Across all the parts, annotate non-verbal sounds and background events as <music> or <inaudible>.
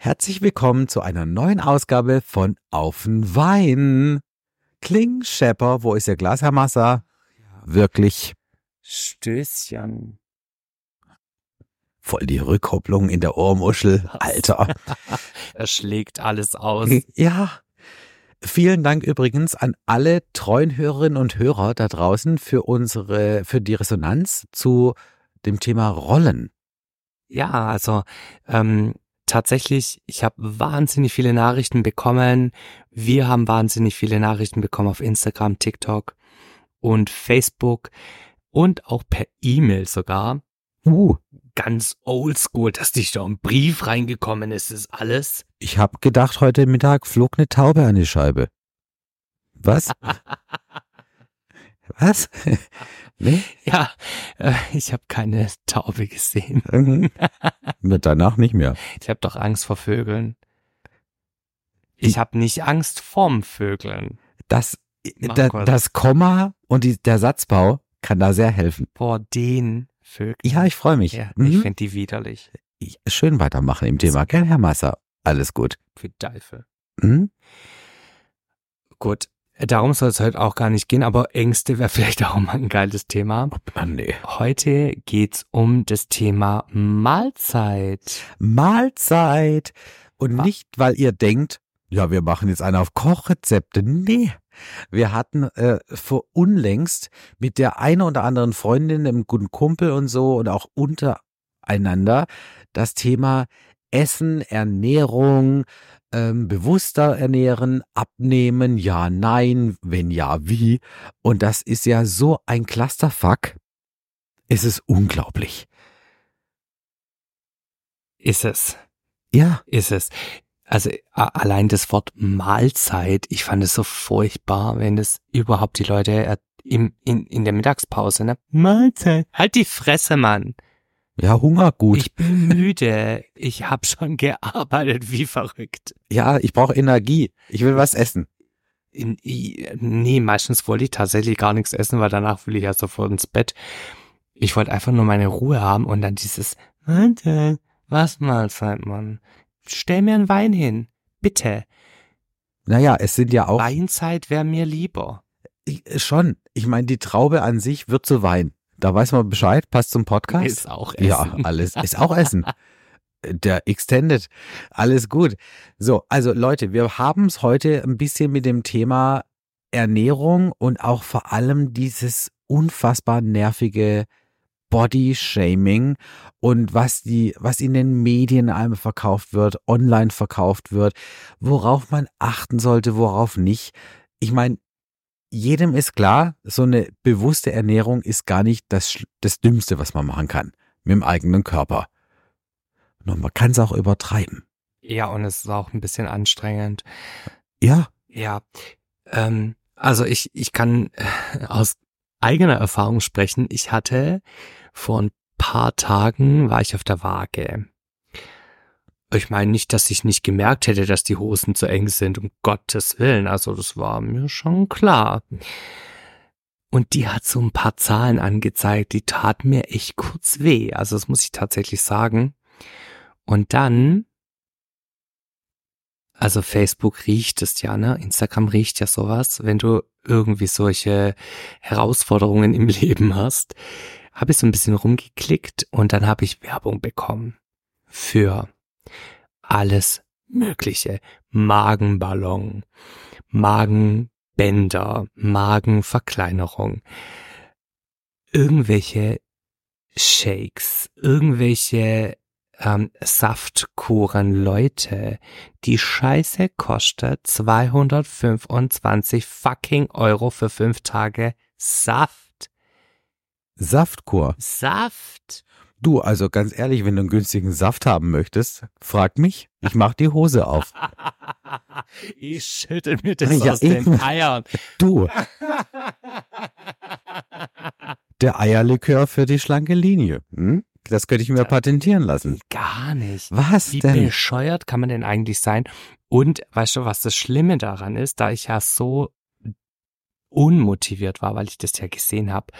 Herzlich willkommen zu einer neuen Ausgabe von Auf'n Wein. Kling, Schepper, wo ist Ihr Glas, Herr Massa? Wirklich Stößchen. voll die Rückkopplung in der Ohrmuschel. Alter. <laughs> Er schlägt alles aus. Ja. Vielen Dank übrigens an alle treuen Hörerinnen und Hörer da draußen für unsere, für die Resonanz zu dem Thema Rollen. Ja, also ähm, tatsächlich, ich habe wahnsinnig viele Nachrichten bekommen. Wir haben wahnsinnig viele Nachrichten bekommen auf Instagram, TikTok und Facebook und auch per E-Mail sogar. Uh, Ganz oldschool, dass dich da ein Brief reingekommen ist, ist alles. ich habe gedacht, heute Mittag flog eine Taube an die Scheibe. Was? <laughs> Was? <laughs> nee? Ja, äh, ich habe keine Taube gesehen. Mhm. <laughs> Wird danach nicht mehr. Ich habe doch Angst vor Vögeln. Ich habe nicht Angst vorm Vögeln. Das, da, das Komma und die, der Satzbau kann da sehr helfen. Vor den Vögeln. Ja, ich freue mich. Ja, ich Mhm. finde die widerlich. Ich- Schön weitermachen im Thema, gell, Herr Masser? Alles gut. Für Teufel. Mhm. Gut. Darum soll es heute auch gar nicht gehen, aber Ängste wäre <laughs> vielleicht auch mal ein geiles Thema. Ah, nee. Heute geht's um das Thema Mahlzeit. Mahlzeit. Und Was? nicht, weil ihr denkt, ja, wir machen jetzt eine auf Kochrezepte. Nee. Wir hatten äh, vor unlängst mit der einen oder anderen Freundin, einem guten Kumpel und so und auch untereinander das Thema Essen, Ernährung, ähm, bewusster ernähren, abnehmen, ja, nein, wenn ja, wie. Und das ist ja so ein Clusterfuck. Es ist unglaublich. Ist es. Ja. Ist es. Also allein das Wort Mahlzeit, ich fand es so furchtbar, wenn das überhaupt die Leute äh, im, in, in der Mittagspause, ne? Mahlzeit. Halt die Fresse, Mann. Ja, Hunger gut. Ich bin müde. Ich hab schon gearbeitet wie verrückt. ja, ich brauche Energie. Ich will was essen. In, nee, meistens wollte ich tatsächlich gar nichts essen, weil danach will ich ja sofort ins Bett. Ich wollte einfach nur meine Ruhe haben und dann dieses Mahlzeit. Was Mahlzeit, Mann? Stell mir einen Wein hin. Bitte. Naja, es sind ja auch Weinzeit wäre mir lieber. ich, schon. Ich meine, die Traube an sich wird zu Wein. Da weiß man Bescheid, passt zum Podcast. Ist auch Essen. Ja, <laughs> alles ist auch Essen. Der Extended, alles gut. So, also Leute, wir haben es heute ein bisschen mit dem Thema Ernährung und auch vor allem dieses unfassbar nervige Body Shaming und was die, was in den Medien einem verkauft wird, online verkauft wird, worauf man achten sollte, worauf nicht. Ich meine, jedem ist klar, so eine bewusste Ernährung ist gar nicht das, das Dümmste, was man machen kann mit dem eigenen Körper. Nur man kann es auch übertreiben. Ja, und es ist auch ein bisschen anstrengend. Ja, Ja, ähm, also ich, ich kann aus eigener Erfahrung sprechen. Ich hatte vor ein paar Tagen war ich auf der Waage. Ich meine nicht, dass ich nicht gemerkt hätte, dass die Hosen zu eng sind, um Gottes Willen. Also das war mir schon klar. Und die hat so ein paar Zahlen angezeigt, die taten mir echt kurz weh. Also das muss ich tatsächlich sagen. Und dann also Facebook riecht es ja, ne? Instagram riecht ja sowas. Wenn du irgendwie solche Herausforderungen im <laughs> Leben hast, habe ich so ein bisschen rumgeklickt und dann habe ich Werbung bekommen für alles Mögliche. Magenballon, Magenbänder, Magenverkleinerung, irgendwelche Shakes, irgendwelche ähm, Saftkuren, Leute, die Scheiße kostet 225 fucking Euro für fünf Tage Saft. Saftkur. Saft. Du, also ganz ehrlich, wenn du einen günstigen Saft haben möchtest, frag mich. Ich mach die Hose auf. <laughs> ich schüttel mir das Ja, aus den eben. Eiern. <laughs> Du. Der Eierlikör für die schlanke Linie. Hm? Das könnte ich mir patentieren lassen. Gar nicht. Was Wie denn? bescheuert kann man denn eigentlich sein? Und weißt du, was das Schlimme daran ist, da ich ja so unmotiviert war, weil ich das ja gesehen habe,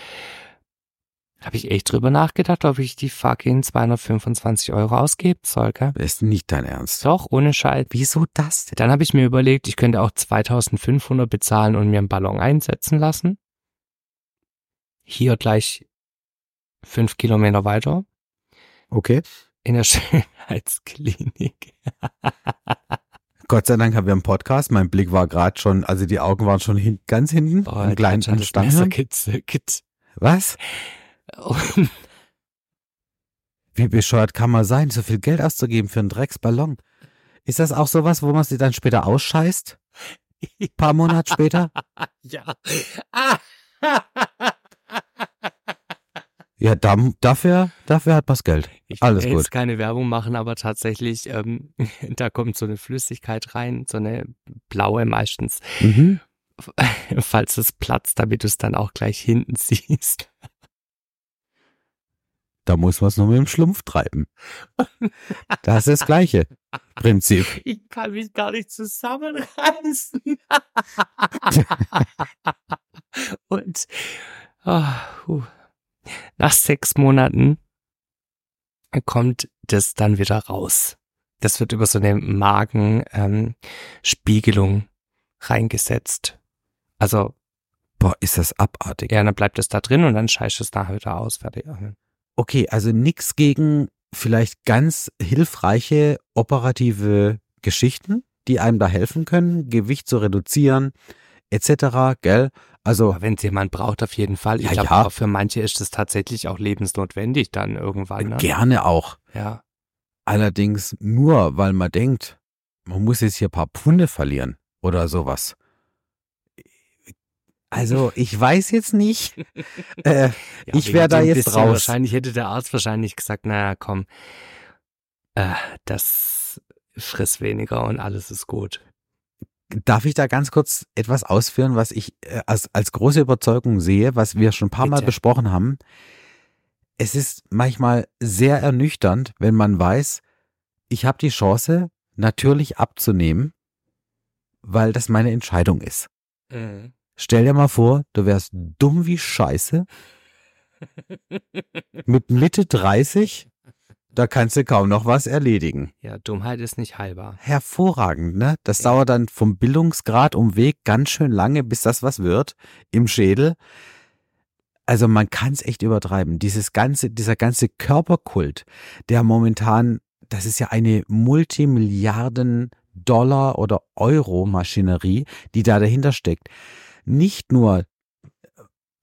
Habe ich echt drüber nachgedacht, ob ich die fucking 225 Euro ausgeben soll, gell? Das ist nicht dein Ernst. Doch, ohne Scheiß. Wieso das denn? Dann habe ich mir überlegt, ich könnte auch 2500 bezahlen und mir einen Ballon einsetzen lassen. Hier gleich fünf Kilometer weiter Okay. in der <laughs> Schönheitsklinik. Gott sei Dank haben wir einen Podcast. Mein Blick war gerade schon, also die Augen waren schon hin, ganz hinten. Oh, Stange. Messer gezückt. Was? Und Wie bescheuert kann man sein, so viel Geld auszugeben für einen Drecksballon? Ist das auch sowas, wo man sie dann später ausscheißt? Ein paar Monate später? <laughs> ja. <laughs> Ja, da, dafür, dafür hat das Geld. Ich Alles will gut. jetzt keine Werbung machen, aber tatsächlich, ähm, <laughs> da kommt so eine Flüssigkeit rein, so eine blaue meistens, Mhm. <laughs> falls es platzt, damit du es dann auch gleich hinten <laughs> siehst. Da muss man es nur mit dem Schlumpf treiben. Das ist das gleiche Prinzip. Ich kann mich gar nicht zusammenreißen. Und ah, puh. Nach sechs Monaten kommt das dann wieder raus. Das wird über so eine Magenspiegelung ähm, reingesetzt. Also, Boah, ist das abartig. ja, dann bleibt es da drin und dann scheißt es nachher wieder aus. Fertig. Okay, also nix gegen vielleicht ganz hilfreiche operative Geschichten, die einem da helfen können, Gewicht zu reduzieren, etc., gell? Also, wenn es jemand braucht, auf jeden Fall. Ich Ja, glaube, ja. für manche ist es tatsächlich auch lebensnotwendig dann irgendwann. Ne? gerne auch. Ja. Allerdings nur, weil man denkt, man muss jetzt hier ein paar Pfunde verlieren oder sowas. Also, ich weiß jetzt nicht. <laughs> äh, Ja, Ich wegen wär da jetzt raus. Wahrscheinlich hätte der Arzt wahrscheinlich gesagt, naja, komm, äh, das friss weniger und alles ist gut. Darf ich da ganz kurz etwas ausführen, was ich äh, als, als große Überzeugung sehe, was wir schon ein paar Mal Bitte. besprochen haben? Es ist manchmal sehr ernüchternd, wenn man weiß, ich habe die Chance, natürlich abzunehmen, weil das meine Entscheidung ist. Stell dir mal vor, du wärst dumm wie Scheiße, <laughs> mit Mitte 30, da kannst du kaum noch was erledigen. Ja, Dummheit ist nicht heilbar. Hervorragend, ne? Das dauert dann vom Bildungsgrad um Weg ganz schön lange, bis das was wird im Schädel. Also man kann es echt übertreiben. Dieses ganze, dieser ganze Körperkult, der momentan, das ist ja eine Multimilliarden Dollar oder Euro Maschinerie, die da dahinter steckt. Nicht nur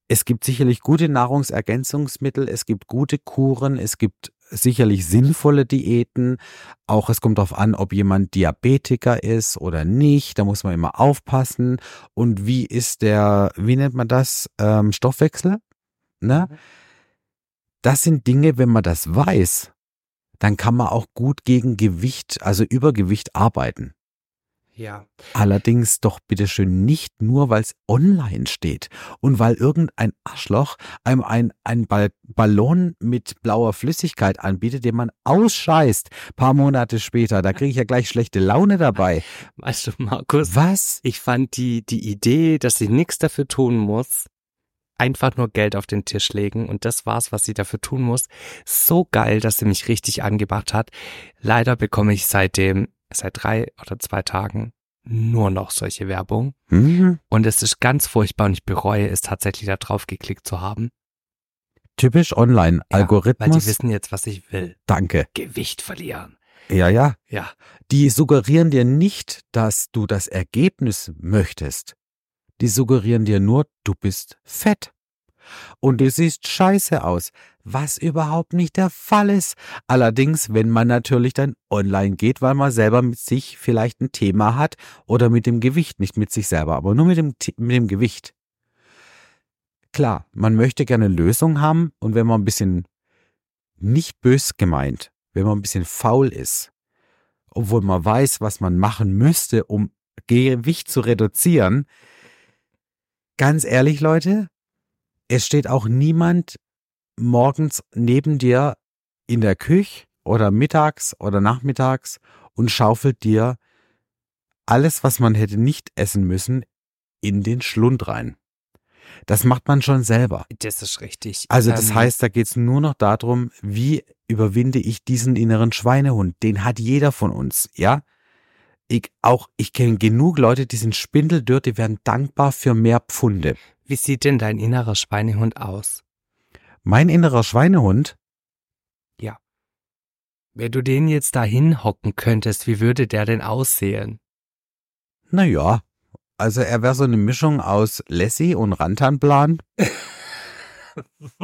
es gibt sicherlich gute Nahrungsergänzungsmittel, es gibt gute Kuren, es gibt sicherlich sinnvolle Diäten. Auch es kommt darauf an, ob jemand Diabetiker ist oder nicht. Da muss man immer aufpassen. Und wie ist der, wie nennt man das, ähm, Stoffwechsel? Ne? Das sind Dinge, wenn man das weiß, dann kann man auch gut gegen Gewicht, also Übergewicht arbeiten. Ja. Allerdings doch bitteschön nicht nur, weil es online steht und weil irgendein Arschloch einem ein, ein Ball Ballon mit blauer Flüssigkeit anbietet, den man ausscheißt, paar Monate später. Da kriege ich ja gleich schlechte Laune dabei. <laughs> Weißt du, Markus, Was? ich fand die, die Idee, dass sie nichts dafür tun muss, einfach nur Geld auf den Tisch legen und das war's, was sie dafür tun muss, so geil, dass sie mich richtig angemacht hat. Leider bekomme ich seitdem, seit drei oder zwei Tagen nur noch solche Werbung. Hm, Und es ist ganz furchtbar und ich bereue es tatsächlich da drauf geklickt zu haben. typisch online. Ja, Weil die wissen jetzt, was ich will. Danke. Gewicht verlieren. Ja, ja. Ja. Die suggerieren dir nicht, dass du das Ergebnis möchtest. Die suggerieren dir nur, du bist fett. Und du siehst scheiße aus, was überhaupt nicht der Fall ist. Allerdings, wenn man natürlich dann online geht, weil man selber mit sich vielleicht ein Thema hat oder mit dem Gewicht, nicht mit sich selber, aber nur mit dem, mit dem Gewicht. Klar, man möchte gerne Lösung haben und wenn man ein bisschen nicht bös gemeint, wenn man ein bisschen faul ist, obwohl man weiß, was man machen müsste, um Gewicht zu reduzieren. Ganz ehrlich, Leute, es steht auch niemand morgens neben dir in der Küche oder mittags oder nachmittags und schaufelt dir alles, was man hätte nicht essen müssen, in den Schlund rein. Das macht man schon selber. Das ist richtig. Also das Ähm, heißt, da geht's nur noch darum, wie überwinde ich diesen inneren Schweinehund? Den hat jeder von uns, ja? Ich auch, ich kenne genug Leute, die sind spindeldürr, die werden dankbar für mehr Pfunde. Wie sieht denn dein innerer Schweinehund aus? Mein innerer Schweinehund, Wenn du den jetzt da hinhocken könntest, wie würde der denn aussehen? na ja, also er wäre so eine Mischung aus Lassie und Rantanplan. <laughs>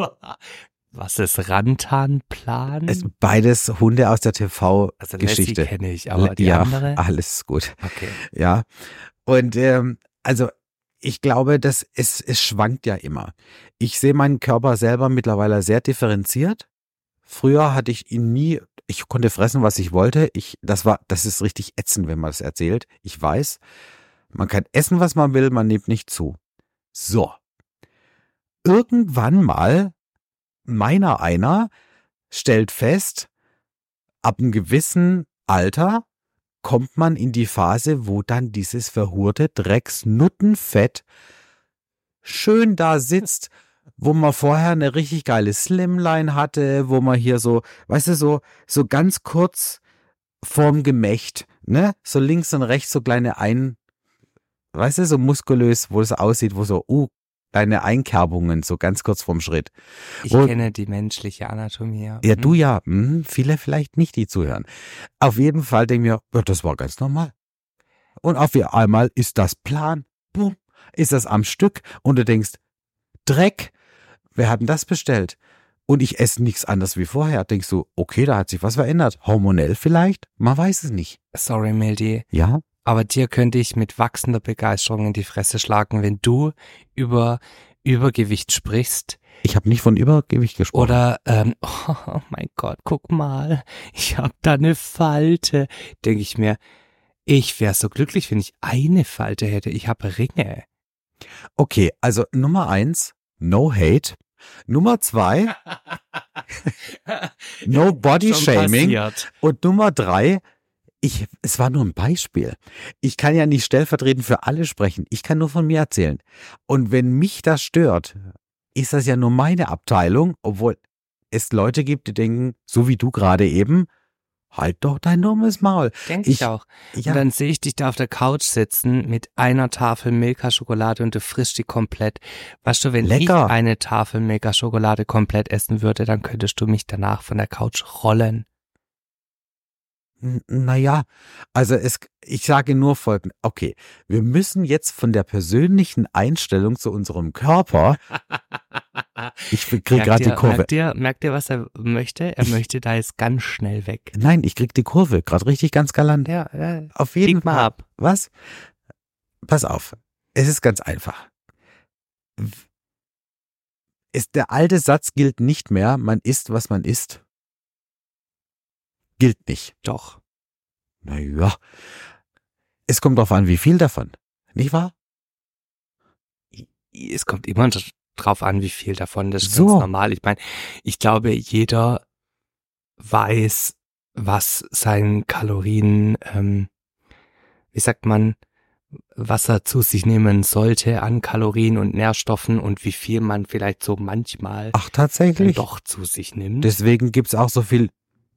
Was ist Rantanplan? Es, beides Hunde aus der also TV-Geschichte. kenne ich, aber die ja, andere? alles gut. Okay. Ja. Und ähm, also ich glaube, dass es, es schwankt ja immer. Ich sehe meinen Körper selber mittlerweile sehr differenziert. Früher hatte ich ihn nie, ich konnte fressen, was ich wollte. Ich, das war, das ist richtig ätzend, wenn man das erzählt. Ich weiß. Man kann essen, was man will, man nimmt nicht zu. So. Irgendwann mal, meiner einer, stellt fest, ab einem gewissen Alter kommt man in die Phase, wo dann dieses verhurte Drecksnuttenfett schön da sitzt, wo man vorher eine richtig geile Slimline hatte, wo man hier so, weißt du, so, so ganz kurz vorm Gemächt, ne, so links und rechts so kleine ein, weißt du, so muskulös, wo es aussieht, wo so, uh, kleine Einkerbungen, so ganz kurz vorm Schritt. Ich Wo- kenne die menschliche Anatomie. Ja, Mhm. du ja, hm, viele vielleicht nicht, die zuhören. Auf jeden Fall denke ich mir, ja, das war ganz normal. Und auf einmal ist das Plan, boom, ist das am Stück und du denkst, Dreck, wer hat denn das bestellt? Und ich esse nichts anderes wie vorher. Denkst du, okay, da hat sich was verändert. Hormonell vielleicht? Man weiß es nicht. Sorry, Mildi. Ja? Aber dir könnte ich mit wachsender Begeisterung in die Fresse schlagen, wenn du über Übergewicht sprichst Ich habe nicht von Übergewicht gesprochen. oder ähm, <laughs> oh mein Gott, guck mal, ich hab da eine Falte. Denke ich mir, ich wäre so glücklich, wenn ich eine Falte hätte. Ich habe Ringe. Okay, also Nummer eins, no hate. Nummer zwei, <laughs> no body shaming. passiert. Und Nummer drei, ich, es war nur ein Beispiel. Ich kann ja nicht stellvertretend für alle sprechen. Ich kann nur von mir erzählen. Und wenn mich das stört, ist das ja nur meine Abteilung, obwohl es Leute gibt, die denken, so wie du gerade eben, halt doch dein dummes Maul. Denke ich, Ich- auch. Ja, Und dann sehe ich dich da auf der Couch sitzen mit einer Tafel Milka-Schokolade und du frischst die komplett. Weißt du, wenn Lecker. ich eine Tafel Milka-Schokolade komplett essen würde, dann könntest du mich danach von der Couch rollen. Naja, also es, ich sage nur folgendes. Okay, wir müssen jetzt von der persönlichen Einstellung zu unserem Körper, <laughs> ich krieg Merkt gerade die Kurve. Merkt ihr, merkt ihr, was er möchte? Er möchte da jetzt ganz schnell weg. Nein, ich krieg die Kurve, gerade richtig ganz galant. Ja, ja. Auf jeden mal Fall. ab. Was? Pass auf. Es ist ganz einfach. Ist, der alte Satz gilt nicht mehr, man isst, was man isst. Gilt nicht. Doch. Naja. Es kommt darauf an, wie viel davon. Nicht wahr? Es kommt immer drauf an, wie viel davon. Das ist So. ganz normal. Ich meine, ich glaube, jeder weiß, was sein Kalorien, ähm, wie sagt man, was er zu sich nehmen sollte an Kalorien und Nährstoffen und wie viel man vielleicht so manchmal Ach, tatsächlich. doch zu sich nimmt. Deswegen gibt's auch so viel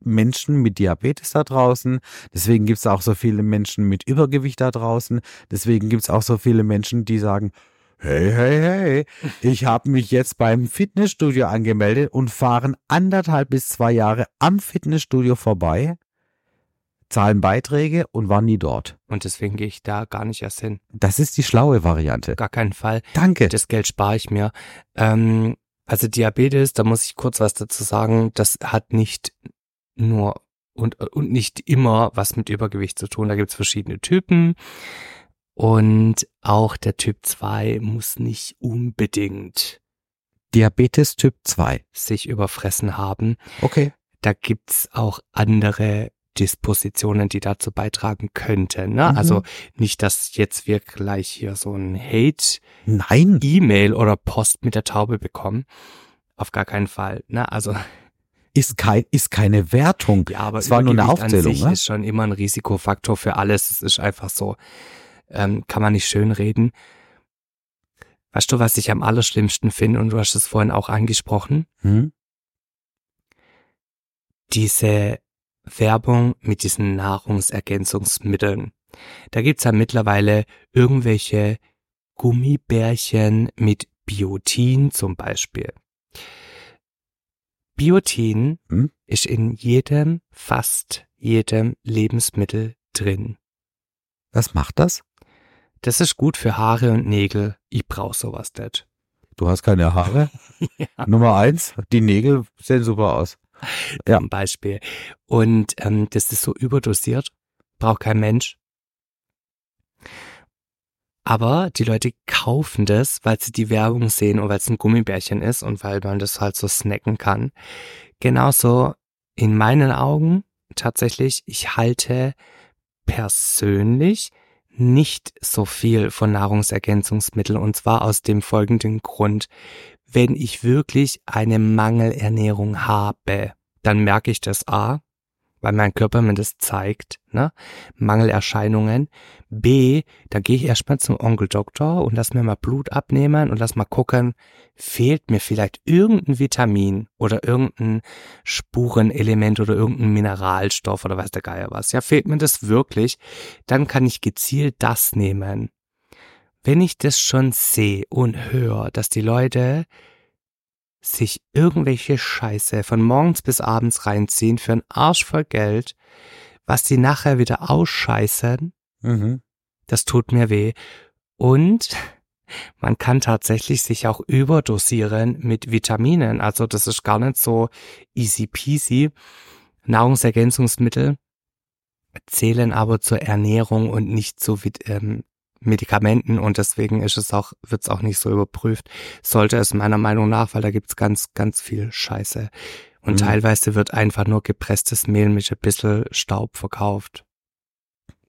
Menschen mit Diabetes da draußen. Deswegen gibt's auch so viele Menschen mit Übergewicht da draußen. Deswegen gibt's auch so viele Menschen, die sagen, hey, hey, hey, ich habe mich jetzt beim Fitnessstudio angemeldet und fahren anderthalb bis zwei Jahre am Fitnessstudio vorbei, zahlen Beiträge und waren nie dort. und deswegen gehe ich da gar nicht erst hin. Das ist die schlaue Variante. Gar keinen Fall. Danke. Das Geld spare ich mir. Ähm, also Diabetes, da muss ich kurz was dazu sagen, das hat nicht nur und, und nicht immer was mit Übergewicht zu tun. Da gibt's verschiedene Typen. Und auch der Typ 2 muss nicht unbedingt Diabetes Typ 2. sich überfressen haben. Okay. Da gibt's auch andere Dispositionen, die dazu beitragen könnten. Ne? Mhm. Also nicht, dass jetzt wir gleich hier so ein Hate Nein. E-Mail oder Post mit der Taube bekommen. Auf gar keinen Fall. Ne? Also Ist, kein, ist keine Wertung. ja, aber Es war nur eine Aufzählung, an sich ne? ist schon immer ein Risikofaktor für alles. Es ist einfach so. Ähm, kann man nicht schön reden. Weißt du, was ich am allerschlimmsten finde, und du hast es vorhin auch angesprochen? Hm? Diese Werbung mit diesen Nahrungsergänzungsmitteln. Da gibt's ja mittlerweile irgendwelche Gummibärchen mit Biotin zum Beispiel. Biotin Hm? ist in jedem, fast jedem Lebensmittel drin. Was macht das? Das ist gut für Haare und Nägel. Ich brauch sowas nicht. Du hast keine Haare. <laughs> Nummer eins, die Nägel sehen super aus. Ja. Zum Beispiel. Und ähm, das ist so überdosiert. Braucht kein Mensch. Aber die Leute kaufen das, weil sie die Werbung sehen und weil es ein Gummibärchen ist und weil man das halt so snacken kann. Genauso in meinen Augen tatsächlich, ich halte persönlich nicht so viel von Nahrungsergänzungsmitteln und zwar aus dem folgenden Grund. Wenn ich wirklich eine Mangelernährung habe, dann merke ich das A, weil mein Körper mir das zeigt, ne? Mangelerscheinungen. B, da gehe ich erstmal zum Onkel Doktor und lass mir mal Blut abnehmen und lass mal gucken, fehlt mir vielleicht irgendein Vitamin oder irgendein Spurenelement oder irgendein Mineralstoff oder weiß der Geier was. Ja, fehlt mir das wirklich, dann kann ich gezielt das nehmen. Wenn ich das schon sehe und höre, dass die Leute sich irgendwelche Scheiße von morgens bis abends reinziehen für einen Arsch voll Geld, was die nachher wieder ausscheißen, Mhm. das tut mir weh. Und <laughs> man kann tatsächlich sich auch überdosieren mit Vitaminen. Also das ist gar nicht so easy peasy. Nahrungsergänzungsmittel zählen aber zur Ernährung und nicht zu ähm, Medikamenten und deswegen ist es auch, wird es auch nicht so überprüft. Sollte es meiner Meinung nach, weil da gibt's ganz, ganz viel Scheiße. Und Mhm. teilweise wird einfach nur gepresstes Mehl mit ein bisschen Staub verkauft.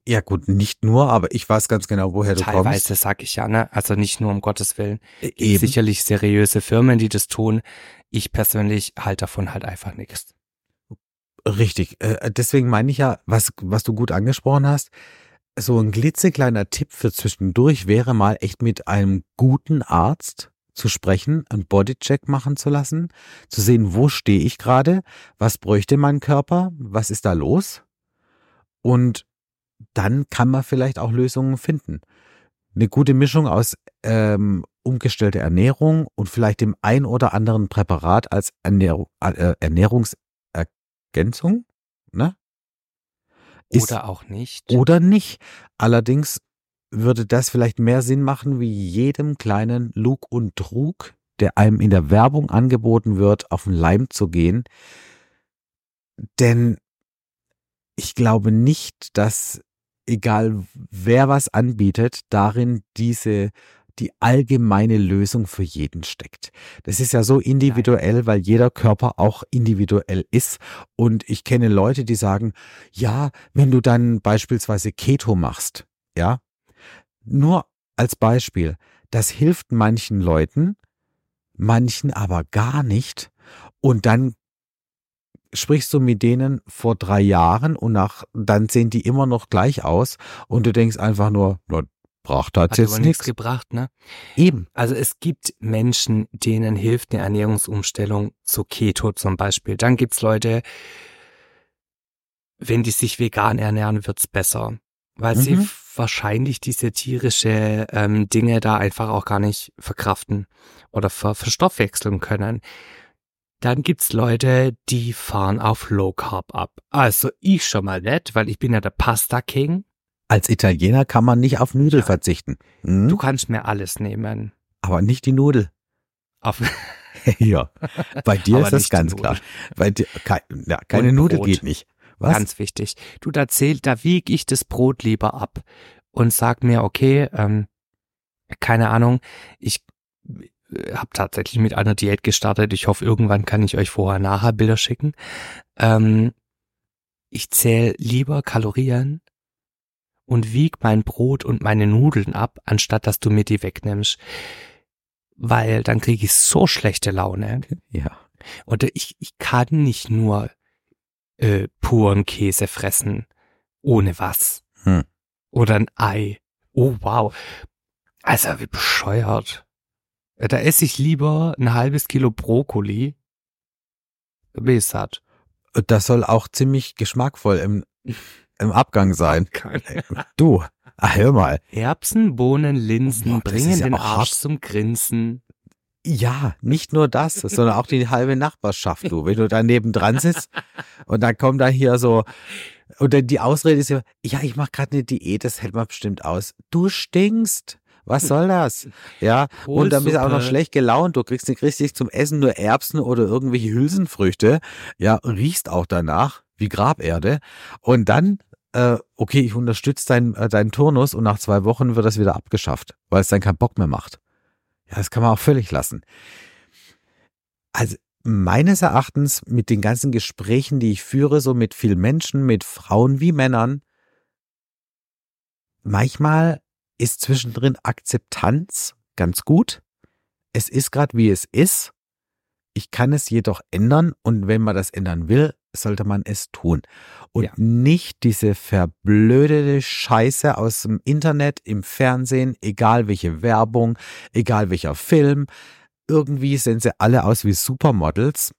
Ja gut, nicht nur, aber ich weiß ganz genau, woher du Teilweise kommst. sag ich ja, ne? Also nicht nur um Gottes Willen. Gibt Eben. sicherlich seriöse Firmen, die das tun. Ich persönlich halte davon halt einfach nichts. Richtig. Äh, Deswegen meine ich ja, was, was du gut angesprochen hast, so ein klitzekleiner Tipp für zwischendurch wäre mal echt mit einem guten Arzt zu sprechen, einen Bodycheck machen zu lassen, zu sehen, wo stehe ich gerade, was bräuchte mein Körper, was ist da los? Und dann kann man vielleicht auch Lösungen finden. Eine gute Mischung aus ähm, umgestellter Ernährung und vielleicht dem ein oder anderen Präparat als Ernährung, äh, Ernährungsergänzung, ne? Ist- Oder auch nicht. oder nicht. Allerdings würde das vielleicht mehr Sinn machen, wie jedem kleinen Lug und Trug, der einem in der Werbung angeboten wird, auf den Leim zu gehen. Denn ich glaube nicht, dass egal wer was anbietet, darin diese die allgemeine Lösung für jeden steckt. Das ist ja so individuell, weil jeder Körper auch individuell ist. Und ich kenne Leute, die sagen, ja, wenn du dann beispielsweise Keto machst, ja, nur als Beispiel, das hilft manchen Leuten, manchen aber gar nicht. Und dann sprichst du mit denen vor drei Jahren und nach, dann sehen die immer noch gleich aus und du denkst einfach nur, na, braucht Hat das jetzt nichts gebracht, ne? Eben. Also es gibt Menschen, denen hilft eine Ernährungsumstellung zu Keto zum Beispiel. Dann gibt's Leute, wenn die sich vegan ernähren, wird's besser. Weil sie Mhm. wahrscheinlich diese tierische ähm, Dinge da einfach auch gar nicht verkraften oder ver verstoffwechseln können. Dann gibt's Leute, die fahren auf Low Carb ab. Also ich schon mal nicht, weil ich bin ja der Pasta King. Als Italiener kann man nicht auf Nudel Ja. verzichten. Mhm. Du kannst mir alles nehmen. aber nicht die Nudel. Auf <laughs> ja. Bei <laughs> dir ist das ganz klar. Bei dir, kei, ja, keine Und Nudel Brot. geht nicht. Was? Ganz wichtig. Du, da zählt, da wieg ich das Brot lieber ab und sag mir, okay, ähm, keine Ahnung, ich habe tatsächlich mit einer Diät gestartet. Ich hoffe, irgendwann kann ich euch vorher nachher Bilder schicken. Ähm, ich zähle lieber Kalorien und wieg mein Brot und meine Nudeln ab, anstatt dass du mir die wegnimmst. Weil dann kriege ich so schlechte Laune. ja. Und ich, ich kann nicht nur äh, puren Käse fressen, ohne was. Hm. Oder ein Ei. Oh wow. Also wie bescheuert. Äh, Da esse ich lieber ein halbes Kilo Brokkoli. Ich satt. Das soll auch ziemlich geschmackvoll im, im Abgang sein. <laughs> Du, ah, hör mal. Erbsen, Bohnen, Linsen das bringen ja den Arsch hart. zum Grinsen. Ja, nicht nur das, sondern auch die halbe Nachbarschaft, du. Wenn du daneben dran sitzt <laughs> und dann kommt da hier so, und dann die Ausrede ist ja, ja, ich mache gerade eine Diät, das hält man bestimmt aus. Du stinkst. Was soll das? Ja, und dann bist du auch noch Kohlsuppe. schlecht gelaunt. Du kriegst nicht richtig zum Essen nur Erbsen oder irgendwelche Hülsenfrüchte. Ja, riechst auch danach wie Graberde. Und dann, äh, okay, ich unterstütze deinen äh, deinen Turnus und nach zwei Wochen wird das wieder abgeschafft, weil es dann keinen Bock mehr macht. Ja, das kann man auch völlig lassen. Also meines Erachtens mit den ganzen Gesprächen, die ich führe, so mit vielen Menschen, mit Frauen wie Männern, manchmal ist zwischendrin Akzeptanz ganz gut. Es ist gerade wie es ist. Ich kann es jedoch ändern und wenn man das ändern will, sollte man es tun. Und Ja. nicht diese verblödete Scheiße aus dem Internet, im Fernsehen, egal welche Werbung, egal welcher Film. Irgendwie sehen sie alle aus wie Supermodels.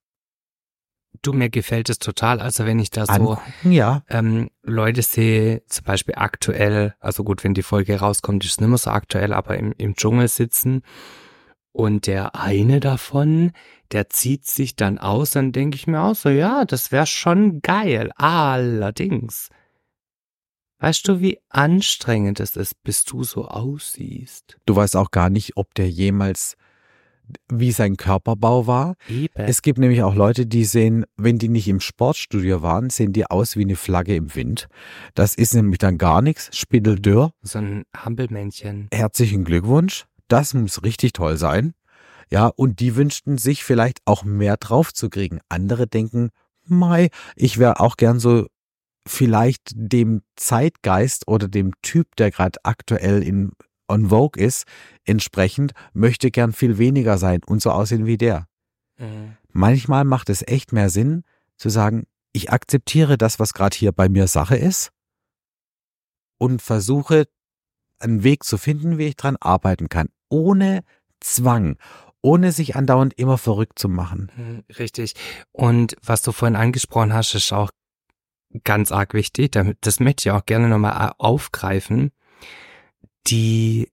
Du, mir gefällt es total. Also wenn ich da so Angucken, ja. ähm, Leute sehe, zum Beispiel aktuell, also gut, wenn die Folge rauskommt, ist es nicht mehr so aktuell, aber im, im Dschungel sitzen und der eine davon, der zieht sich dann aus, dann denke ich mir auch so, ja, das wäre schon geil. Allerdings, weißt du, wie anstrengend es ist, bis du so aussiehst? Du weißt auch gar nicht, ob der jemals, wie sein Körperbau war. Eben. Es gibt nämlich auch Leute, die sehen, wenn die nicht im Sportstudio waren, sehen die aus wie eine Flagge im Wind. Das ist nämlich dann gar nichts. Spindeldürr. so ein Hampelmännchen. Herzlichen Glückwunsch. Das muss richtig toll sein. Ja, und die wünschten sich vielleicht auch mehr drauf zu kriegen. Andere denken, Mai, ich wäre auch gern so vielleicht dem Zeitgeist oder dem Typ, der gerade aktuell in on Vogue ist, entsprechend, möchte gern viel weniger sein und so aussehen wie der. Mhm. Manchmal macht es echt mehr Sinn zu sagen, ich akzeptiere das, was gerade hier bei mir Sache ist und versuche einen Weg zu finden, wie ich dran arbeiten kann, ohne Zwang, ohne sich andauernd immer verrückt zu machen. Mhm, Richtig. Und was du vorhin angesprochen hast, ist auch ganz arg wichtig. Damit- Das möchte ich auch gerne nochmal aufgreifen. Die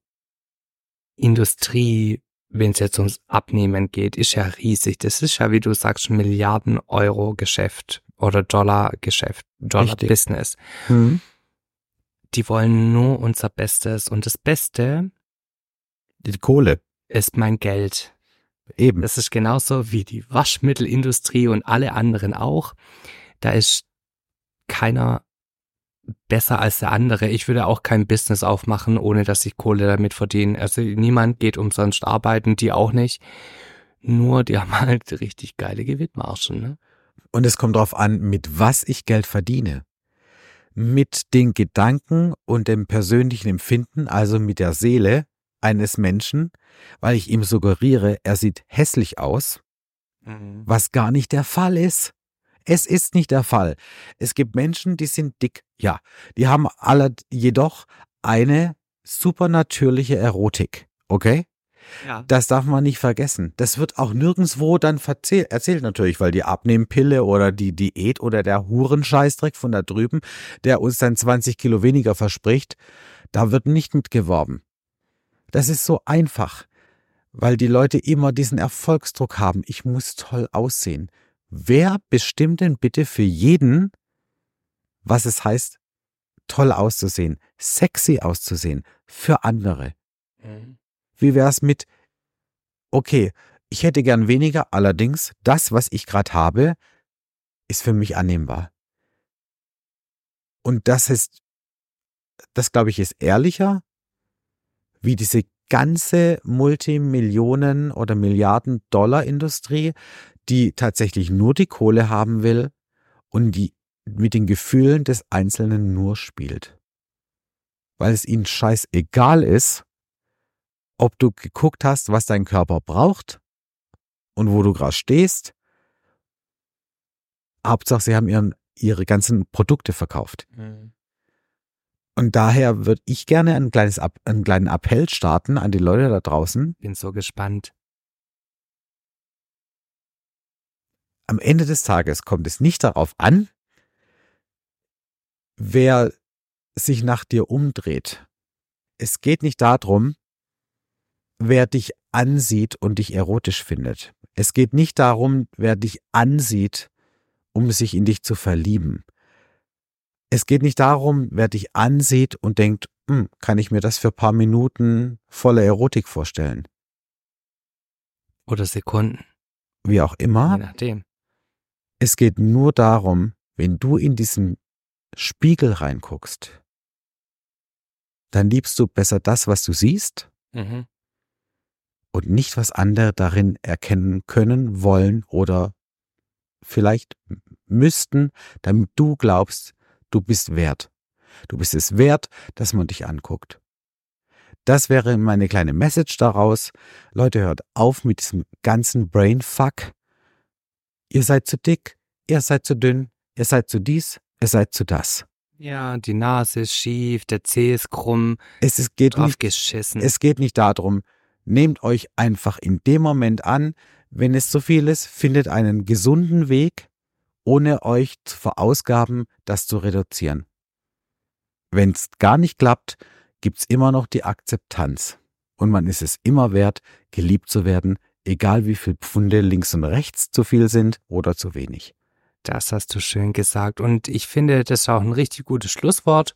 Industrie, wenn es jetzt ums Abnehmen geht, ist ja riesig. Das ist ja, wie du sagst, ein Milliarden Euro Geschäft oder Dollar Geschäft, Dollar Richtig. Business. Die wollen nur unser Bestes. Und das Beste Die Kohle, ist mein Geld. Eben. Das ist genauso wie die Waschmittelindustrie und alle anderen auch. Da ist keiner besser als der andere. Ich würde auch kein Business aufmachen, ohne dass ich Kohle damit verdiene. Also niemand geht umsonst arbeiten, die auch nicht. Nur die haben halt richtig geile Gewinnmargen. Ne? Und es kommt darauf an, mit was ich Geld verdiene. Mit den Gedanken und dem persönlichen Empfinden, also mit der Seele eines Menschen, weil ich ihm suggeriere, er sieht hässlich aus, was gar nicht der Fall ist. Es ist nicht der Fall. Es gibt Menschen, die sind dick. Ja, die haben alle jedoch eine supernatürliche Erotik. Okay? Ja. Das darf man nicht vergessen. Das wird auch nirgendswo dann verzählt, erzählt natürlich, weil die Abnehmpille oder die Diät oder der Hurenscheißdreck von da drüben, der uns dann 20 Kilo weniger verspricht, da wird nicht mitgeworben. Das ist so einfach, weil die Leute immer diesen Erfolgsdruck haben. Ich muss toll aussehen. Wer bestimmt denn bitte für jeden, was es heißt, toll auszusehen, sexy auszusehen, für andere? Mhm. Wie wär's mit, okay, ich hätte gern weniger, allerdings das, was ich gerade habe, ist für mich annehmbar. Und das ist, das glaube ich, ist ehrlicher, wie diese ganze Multimillionen- oder Milliarden-Dollar-Industrie, die tatsächlich nur die Kohle haben will und die mit den Gefühlen des Einzelnen nur spielt. Weil es ihnen scheißegal ist, ob du geguckt hast, was dein Körper braucht und wo du gerade stehst. Hauptsache, sie haben ihren, ihre ganzen Produkte verkauft. Mhm. Und daher würde ich gerne ein kleines, App- einen kleinen Appell starten an die Leute da draußen. Bin so gespannt. Am Ende des Tages kommt es nicht darauf an, wer sich nach dir umdreht. Es geht nicht darum, wer dich ansieht und dich erotisch findet. Es geht nicht darum, wer dich ansieht, um sich in dich zu verlieben. Es geht nicht darum, wer dich ansieht und denkt, hm, kann ich mir das für ein paar Minuten voller Erotik vorstellen. Oder Sekunden. Wie auch immer. Je nachdem. Es geht nur darum, wenn du in diesen Spiegel reinguckst, dann liebst du besser das, was du siehst Mhm. und nicht, was andere darin erkennen können, wollen oder vielleicht müssten, damit du glaubst, du bist wert. Du bist es wert, dass man dich anguckt. Das wäre meine kleine Message daraus. Leute, hört auf mit diesem ganzen Brainfuck. Ihr seid zu dick, ihr seid zu dünn, ihr seid zu dies, ihr seid zu das. Ja, die Nase ist schief, der Zeh ist krumm, Es ist, geht nicht geschissen. Es geht nicht darum, nehmt euch einfach in dem Moment an, wenn es zu viel ist, findet einen gesunden Weg, ohne euch zu verausgaben, das zu reduzieren. Wenn es gar nicht klappt, gibt's immer noch die Akzeptanz. Und man ist es immer wert, geliebt zu werden, egal wie viel Pfunde links und rechts zu viel sind oder zu wenig. Das hast du schön gesagt. Und ich finde, das ist auch ein richtig gutes Schlusswort.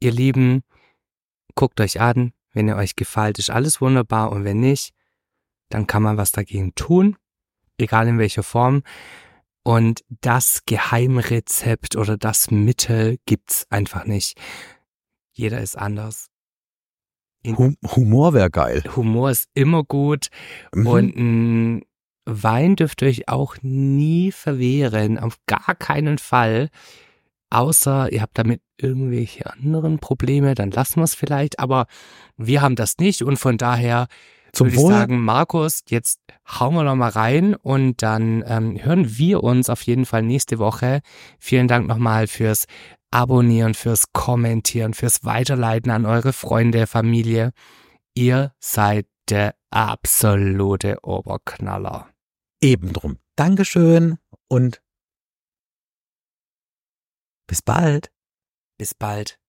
Ihr Lieben, guckt euch an. Wenn ihr euch gefällt, ist alles wunderbar. Und wenn nicht, dann kann man was dagegen tun. Egal in welcher Form. Und das Geheimrezept oder das Mittel gibt's einfach nicht. Jeder ist anders. Hum Humor wäre geil. Humor ist immer gut. Mhm. Und ein Wein dürft ihr euch auch nie verwehren, auf gar keinen Fall. Außer ihr habt damit irgendwelche anderen Probleme, dann lassen wir es vielleicht. Aber wir haben das nicht und von daher Zum würde ich Wohl. sagen, Markus, jetzt hauen wir noch mal rein und dann ähm, hören wir uns auf jeden Fall nächste Woche. Vielen Dank nochmal fürs Abonnieren, fürs Kommentieren, fürs Weiterleiten an eure Freunde, Familie. Ihr seid der absolute Oberknaller. Eben drum. Dankeschön und bis bald. Bis bald.